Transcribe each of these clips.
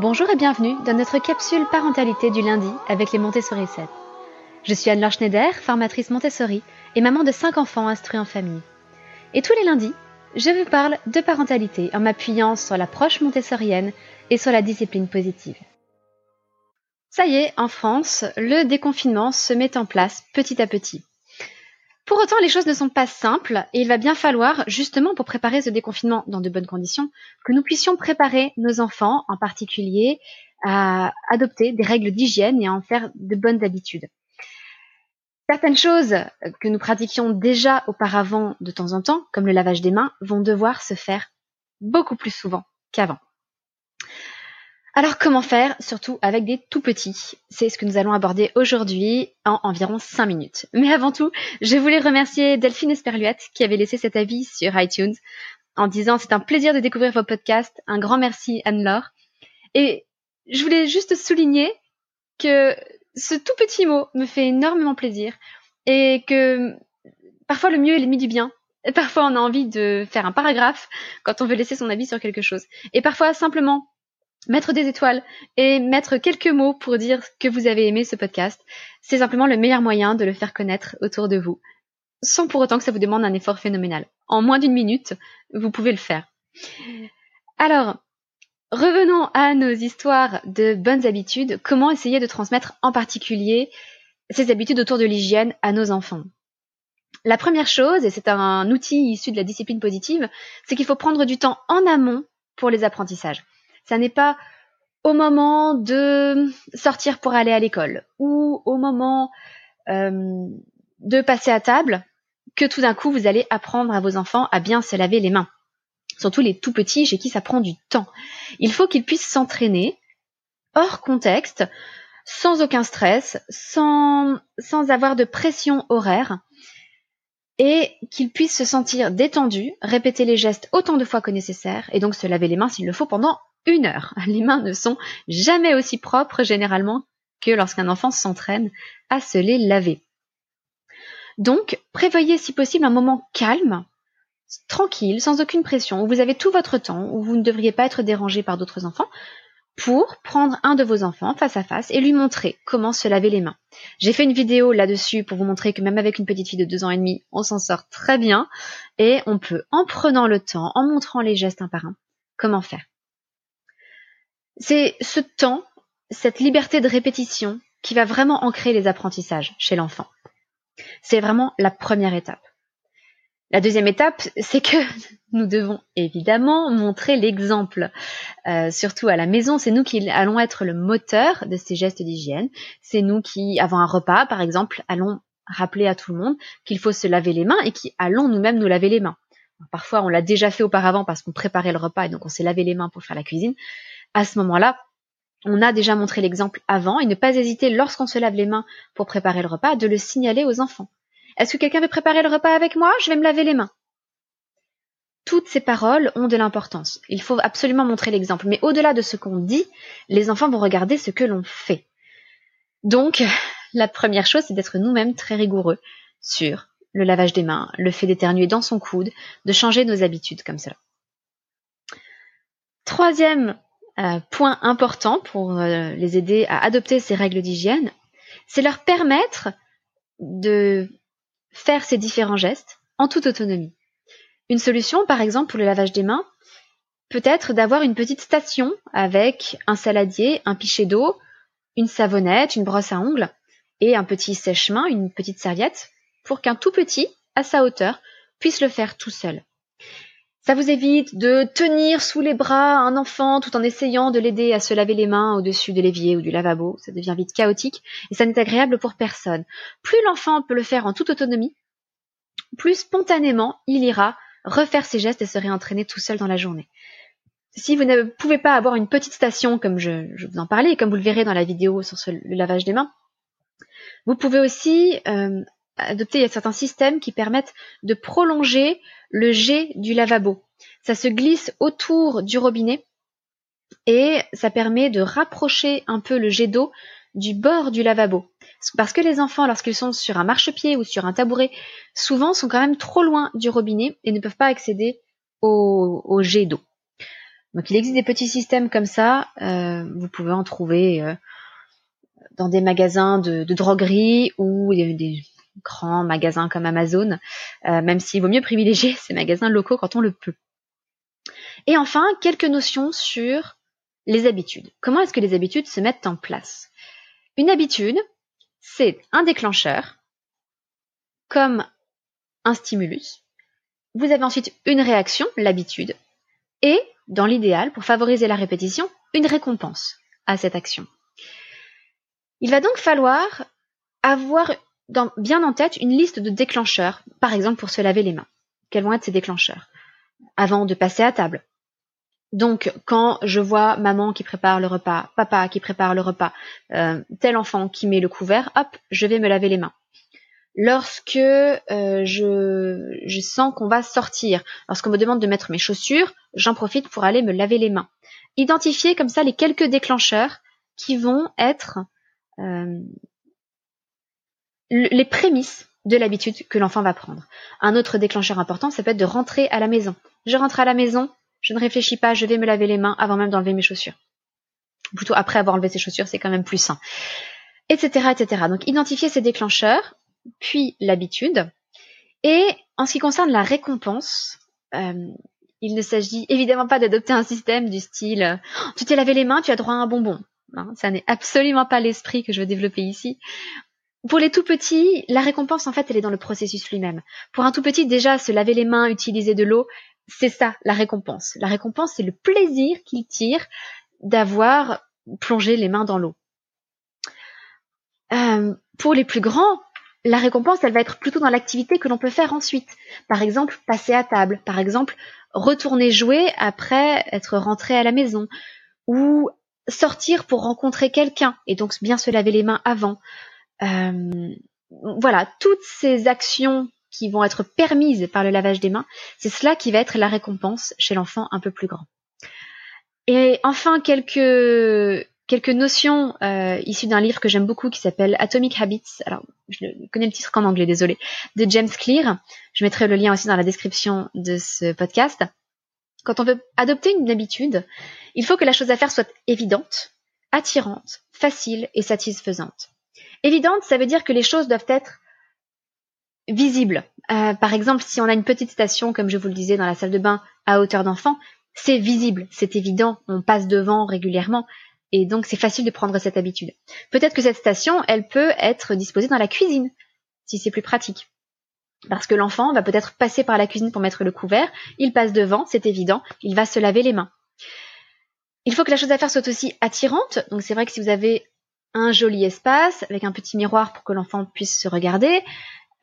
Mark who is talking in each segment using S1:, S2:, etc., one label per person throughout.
S1: Bonjour et bienvenue dans notre capsule parentalité du lundi avec les Montessori 7. Je suis Anne-Laure Schneider, formatrice Montessori et maman de 5 enfants instruits en famille. Et tous les lundis, je vous parle de parentalité en m'appuyant sur l'approche montessorienne et sur la discipline positive. Ça y est, en France, le déconfinement se met en place petit à petit. Pour autant, les choses ne sont pas simples et il va bien falloir, justement pour préparer ce déconfinement dans de bonnes conditions, que nous puissions préparer nos enfants, en particulier, à adopter des règles d'hygiène et à en faire de bonnes habitudes. Certaines choses que nous pratiquions déjà auparavant de temps en temps, comme le lavage des mains, vont devoir se faire beaucoup plus souvent qu'avant. Alors comment faire, surtout avec des tout petits? C'est ce que nous allons aborder aujourd'hui en environ 5 minutes. Mais avant tout, je voulais remercier Delphine Esperluette qui avait laissé cet avis sur iTunes en disant c'est un plaisir de découvrir vos podcasts. Un grand merci Anne-Laure. Et je voulais juste souligner que ce tout petit mot me fait énormément plaisir et que parfois le mieux est l'ennemi du bien. Parfois on a envie de faire un paragraphe quand on veut laisser son avis sur quelque chose. Et parfois simplement mettre des étoiles et mettre quelques mots pour dire que vous avez aimé ce podcast, c'est simplement le meilleur moyen de le faire connaître autour de vous, sans pour autant que ça vous demande un effort phénoménal. En moins d'une minute, vous pouvez le faire. Alors, revenons à nos histoires de bonnes habitudes. Comment essayer de transmettre en particulier ces habitudes autour de l'hygiène à nos enfants? La première chose, et c'est un outil issu de la discipline positive, c'est qu'il faut prendre du temps en amont pour les apprentissages. Ça n'est pas au moment de sortir pour aller à l'école ou au moment euh, de passer à table que tout d'un coup vous allez apprendre à vos enfants à bien se laver les mains. Surtout les tout petits chez qui ça prend du temps. Il faut qu'ils puissent s'entraîner hors contexte, sans aucun stress, sans, sans avoir de pression horaire et qu'ils puissent se sentir détendus, répéter les gestes autant de fois que nécessaire et donc se laver les mains s'il le faut pendant une heure. Les mains ne sont jamais aussi propres généralement que lorsqu'un enfant s'entraîne à se les laver. Donc, prévoyez si possible un moment calme, tranquille, sans aucune pression, où vous avez tout votre temps, où vous ne devriez pas être dérangé par d'autres enfants, pour prendre un de vos enfants face à face et lui montrer comment se laver les mains. J'ai fait une vidéo là-dessus pour vous montrer que même avec une petite fille de deux ans et demi, on s'en sort très bien et on peut, en prenant le temps, en montrant les gestes un par un, comment faire. C'est ce temps, cette liberté de répétition qui va vraiment ancrer les apprentissages chez l'enfant. C'est vraiment la première étape. La deuxième étape, c'est que nous devons évidemment montrer l'exemple, euh, surtout à la maison. C'est nous qui allons être le moteur de ces gestes d'hygiène. C'est nous qui, avant un repas, par exemple, allons rappeler à tout le monde qu'il faut se laver les mains et qui allons nous-mêmes nous laver les mains. Parfois, on l'a déjà fait auparavant parce qu'on préparait le repas et donc on s'est lavé les mains pour faire la cuisine à ce moment-là, on a déjà montré l'exemple avant et ne pas hésiter lorsqu'on se lave les mains pour préparer le repas de le signaler aux enfants. Est-ce que quelqu'un veut préparer le repas avec moi? Je vais me laver les mains. Toutes ces paroles ont de l'importance. Il faut absolument montrer l'exemple. Mais au-delà de ce qu'on dit, les enfants vont regarder ce que l'on fait. Donc, la première chose, c'est d'être nous-mêmes très rigoureux sur le lavage des mains, le fait d'éternuer dans son coude, de changer nos habitudes comme cela. Troisième euh, point important pour euh, les aider à adopter ces règles d'hygiène, c'est leur permettre de faire ces différents gestes en toute autonomie. Une solution, par exemple, pour le lavage des mains, peut être d'avoir une petite station avec un saladier, un pichet d'eau, une savonnette, une brosse à ongles et un petit sèche-main, une petite serviette, pour qu'un tout petit, à sa hauteur, puisse le faire tout seul. Ça vous évite de tenir sous les bras un enfant tout en essayant de l'aider à se laver les mains au-dessus de l'évier ou du lavabo. Ça devient vite chaotique et ça n'est agréable pour personne. Plus l'enfant peut le faire en toute autonomie, plus spontanément il ira refaire ses gestes et se réentraîner tout seul dans la journée. Si vous ne pouvez pas avoir une petite station comme je, vous en parlais et comme vous le verrez dans la vidéo sur le lavage des mains, vous pouvez aussi euh, adopter certains systèmes qui permettent de prolonger le jet du lavabo. Ça se glisse autour du robinet et ça permet de rapprocher un peu le jet d'eau du bord du lavabo. Parce que les enfants, lorsqu'ils sont sur un marchepied ou sur un tabouret, souvent sont quand même trop loin du robinet et ne peuvent pas accéder au, jet d'eau. Donc il existe des petits systèmes comme ça, euh, vous pouvez en trouver euh, dans des magasins de, droguerie ou des, grands magasins comme Amazon, euh, même s'il vaut mieux privilégier ces magasins locaux quand on le peut. Et enfin, quelques notions sur les habitudes. Comment est-ce que les habitudes se mettent en place? Une habitude, c'est un déclencheur, comme un stimulus. Vous avez ensuite une réaction, l'habitude, et, dans l'idéal, pour favoriser la répétition, une récompense à cette action. Il va donc falloir avoir bien en tête une liste de déclencheurs, par exemple pour se laver les mains. Quels vont être ces déclencheurs? Avant de passer à table. Donc, quand je vois maman qui prépare le repas, papa qui prépare le repas, euh, tel enfant qui met le couvert, hop, je vais me laver les mains. Lorsque euh, je, je sens qu'on va sortir, lorsqu'on me demande de mettre mes chaussures, j'en profite pour aller me laver les mains. Identifier comme ça les quelques déclencheurs qui vont être euh, les prémices de l'habitude que l'enfant va prendre. Un autre déclencheur important, ça peut être de rentrer à la maison. Je rentre à la maison, je ne réfléchis pas, je vais me laver les mains avant même d'enlever mes chaussures. Plutôt après avoir enlevé ses chaussures, c'est quand même plus sain. Etc. etc. Donc identifier ces déclencheurs, puis l'habitude. Et en ce qui concerne la récompense, euh, il ne s'agit évidemment pas d'adopter un système du style oh, tu t'es lavé les mains, tu as droit à un bonbon. Ça n'est absolument pas l'esprit que je veux développer ici. Pour les tout petits, la récompense, en fait, elle est dans le processus lui-même. Pour un tout petit, déjà, se laver les mains, utiliser de l'eau, c'est ça, la récompense. La récompense, c'est le plaisir qu'il tire d'avoir plongé les mains dans l'eau. Euh, pour les plus grands, la récompense, elle va être plutôt dans l'activité que l'on peut faire ensuite. Par exemple, passer à table. Par exemple, retourner jouer après être rentré à la maison. Ou sortir pour rencontrer quelqu'un et donc bien se laver les mains avant. Euh, voilà, toutes ces actions qui vont être permises par le lavage des mains, c'est cela qui va être la récompense chez l'enfant un peu plus grand. Et enfin, quelques, quelques notions euh, issues d'un livre que j'aime beaucoup qui s'appelle Atomic Habits. Alors, je connais le titre qu'en anglais, désolé, de James Clear. Je mettrai le lien aussi dans la description de ce podcast. Quand on veut adopter une habitude, il faut que la chose à faire soit évidente, attirante, facile et satisfaisante. Évidente, ça veut dire que les choses doivent être visibles. Euh, par exemple, si on a une petite station, comme je vous le disais, dans la salle de bain à hauteur d'enfant, c'est visible, c'est évident, on passe devant régulièrement, et donc c'est facile de prendre cette habitude. Peut-être que cette station, elle peut être disposée dans la cuisine, si c'est plus pratique. Parce que l'enfant va peut-être passer par la cuisine pour mettre le couvert, il passe devant, c'est évident, il va se laver les mains. Il faut que la chose à faire soit aussi attirante, donc c'est vrai que si vous avez un joli espace avec un petit miroir pour que l'enfant puisse se regarder,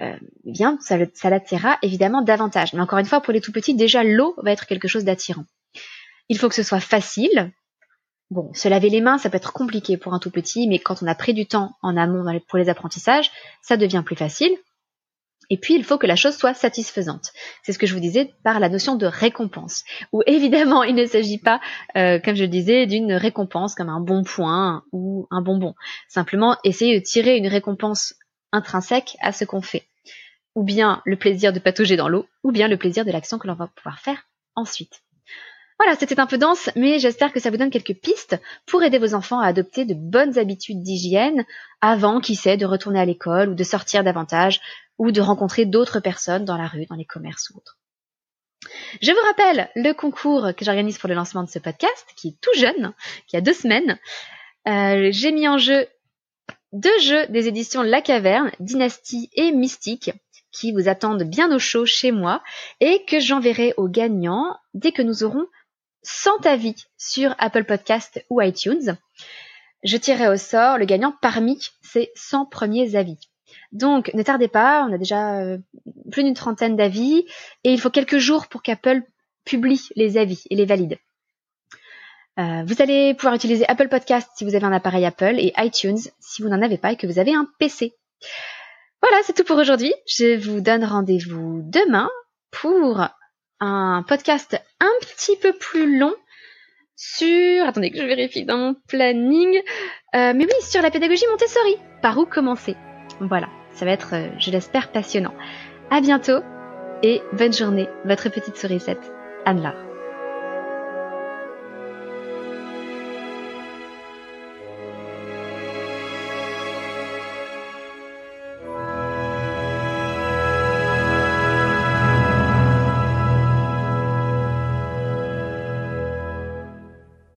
S1: euh, eh bien, ça, ça l'attirera évidemment davantage. Mais encore une fois, pour les tout petits, déjà l'eau va être quelque chose d'attirant. Il faut que ce soit facile. Bon, se laver les mains, ça peut être compliqué pour un tout petit, mais quand on a pris du temps en amont pour les apprentissages, ça devient plus facile. Et puis, il faut que la chose soit satisfaisante. C'est ce que je vous disais par la notion de récompense. Où évidemment, il ne s'agit pas, euh, comme je le disais, d'une récompense comme un bon point ou un bonbon. Simplement, essayer de tirer une récompense intrinsèque à ce qu'on fait. Ou bien le plaisir de patauger dans l'eau, ou bien le plaisir de l'action que l'on va pouvoir faire ensuite. Voilà, c'était un peu dense, mais j'espère que ça vous donne quelques pistes pour aider vos enfants à adopter de bonnes habitudes d'hygiène avant, qui sait, de retourner à l'école ou de sortir davantage ou de rencontrer d'autres personnes dans la rue, dans les commerces ou autres. Je vous rappelle le concours que j'organise pour le lancement de ce podcast, qui est tout jeune, qui a deux semaines. Euh, j'ai mis en jeu deux jeux des éditions La Caverne, Dynastie et Mystique, qui vous attendent bien au chaud chez moi et que j'enverrai aux gagnants dès que nous aurons 100 avis sur Apple Podcast ou iTunes. Je tirerai au sort le gagnant parmi ces 100 premiers avis. Donc ne tardez pas, on a déjà euh, plus d'une trentaine d'avis et il faut quelques jours pour qu'Apple publie les avis et les valide. Euh, vous allez pouvoir utiliser Apple Podcast si vous avez un appareil Apple et iTunes si vous n'en avez pas et que vous avez un PC. Voilà, c'est tout pour aujourd'hui. Je vous donne rendez-vous demain pour un podcast un petit peu plus long sur... Attendez que je vérifie dans mon planning. Euh, mais oui, sur la pédagogie Montessori. Par où commencer? Voilà, ça va être, euh, je l'espère, passionnant. À bientôt et bonne journée, votre petite sourisette, Anne-Laure.